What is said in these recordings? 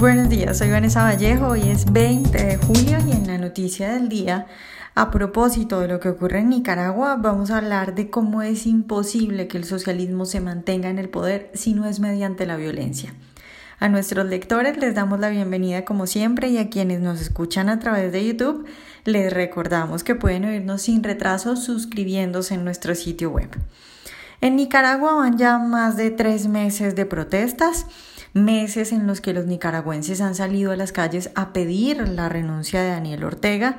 Buenos días, soy Vanessa Vallejo, hoy es 20 de julio y en la noticia del día, a propósito de lo que ocurre en Nicaragua, vamos a hablar de cómo es imposible que el socialismo se mantenga en el poder si no es mediante la violencia. A nuestros lectores les damos la bienvenida como siempre y a quienes nos escuchan a través de YouTube les recordamos que pueden oírnos sin retraso suscribiéndose en nuestro sitio web. En Nicaragua van ya más de tres meses de protestas meses en los que los nicaragüenses han salido a las calles a pedir la renuncia de Daniel Ortega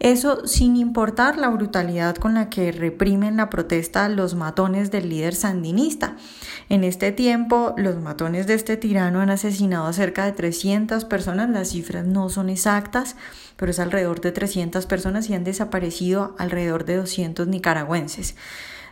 eso sin importar la brutalidad con la que reprimen la protesta los matones del líder sandinista. En este tiempo, los matones de este tirano han asesinado a cerca de 300 personas, las cifras no son exactas, pero es alrededor de 300 personas y han desaparecido alrededor de 200 nicaragüenses.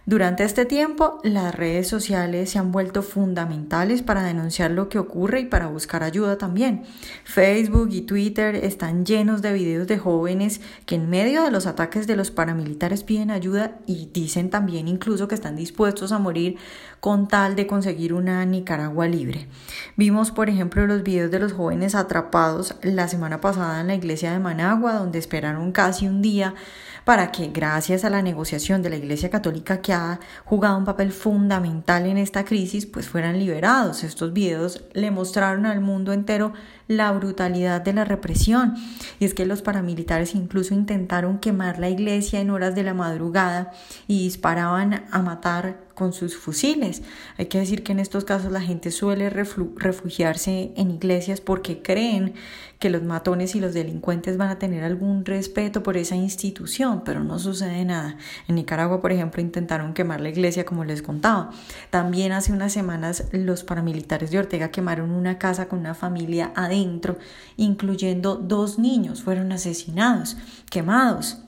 Durante este tiempo, las redes sociales se han vuelto fundamentales para denunciar lo que ocurre y para buscar ayuda también. Facebook y Twitter están llenos de videos de jóvenes que en medio de los ataques de los paramilitares piden ayuda y dicen también incluso que están dispuestos a morir con tal de conseguir una Nicaragua libre. Vimos, por ejemplo, los videos de los jóvenes atrapados la semana pasada en la iglesia de Managua, donde esperaron casi un día para que gracias a la negociación de la Iglesia Católica que jugado un papel fundamental en esta crisis, pues fueran liberados. Estos videos le mostraron al mundo entero la brutalidad de la represión. Y es que los paramilitares incluso intentaron quemar la iglesia en horas de la madrugada y disparaban a matar con sus fusiles. Hay que decir que en estos casos la gente suele refugiarse en iglesias porque creen que los matones y los delincuentes van a tener algún respeto por esa institución, pero no sucede nada. En Nicaragua, por ejemplo, intentaron quemar la iglesia, como les contaba. También hace unas semanas los paramilitares de Ortega quemaron una casa con una familia adentro, incluyendo dos niños, fueron asesinados, quemados.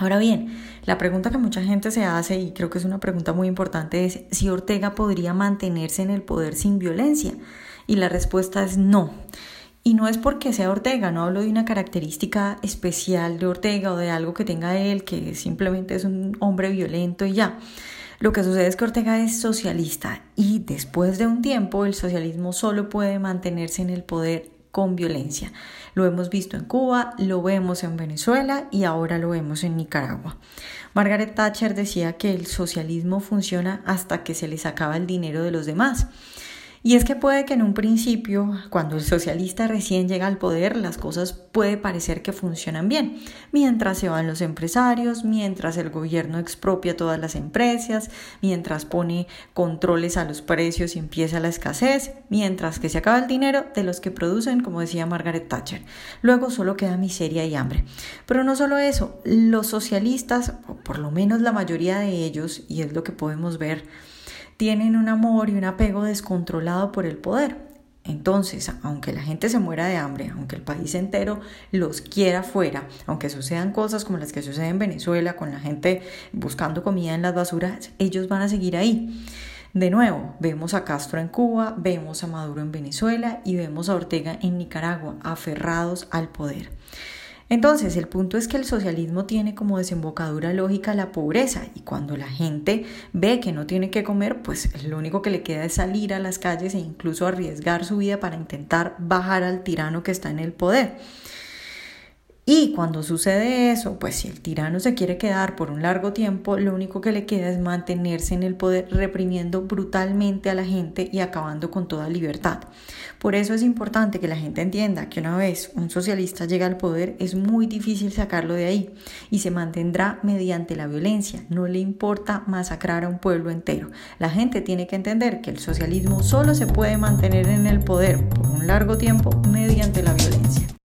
Ahora bien, la pregunta que mucha gente se hace, y creo que es una pregunta muy importante, es si Ortega podría mantenerse en el poder sin violencia. Y la respuesta es no. Y no es porque sea Ortega, no hablo de una característica especial de Ortega o de algo que tenga él, que simplemente es un hombre violento y ya. Lo que sucede es que Ortega es socialista y después de un tiempo el socialismo solo puede mantenerse en el poder con violencia. Lo hemos visto en Cuba, lo vemos en Venezuela y ahora lo vemos en Nicaragua. Margaret Thatcher decía que el socialismo funciona hasta que se les acaba el dinero de los demás. Y es que puede que en un principio, cuando el socialista recién llega al poder, las cosas puede parecer que funcionan bien, mientras se van los empresarios, mientras el gobierno expropia todas las empresas, mientras pone controles a los precios y empieza la escasez, mientras que se acaba el dinero de los que producen, como decía Margaret Thatcher. Luego solo queda miseria y hambre. Pero no solo eso, los socialistas, o por lo menos la mayoría de ellos, y es lo que podemos ver, tienen un amor y un apego descontrolado por el poder. Entonces, aunque la gente se muera de hambre, aunque el país entero los quiera fuera, aunque sucedan cosas como las que suceden en Venezuela, con la gente buscando comida en las basuras, ellos van a seguir ahí. De nuevo, vemos a Castro en Cuba, vemos a Maduro en Venezuela y vemos a Ortega en Nicaragua, aferrados al poder. Entonces, el punto es que el socialismo tiene como desembocadura lógica la pobreza y cuando la gente ve que no tiene que comer, pues lo único que le queda es salir a las calles e incluso arriesgar su vida para intentar bajar al tirano que está en el poder. Y cuando sucede eso, pues si el tirano se quiere quedar por un largo tiempo, lo único que le queda es mantenerse en el poder reprimiendo brutalmente a la gente y acabando con toda libertad. Por eso es importante que la gente entienda que una vez un socialista llega al poder es muy difícil sacarlo de ahí y se mantendrá mediante la violencia. No le importa masacrar a un pueblo entero. La gente tiene que entender que el socialismo solo se puede mantener en el poder por un largo tiempo mediante la violencia.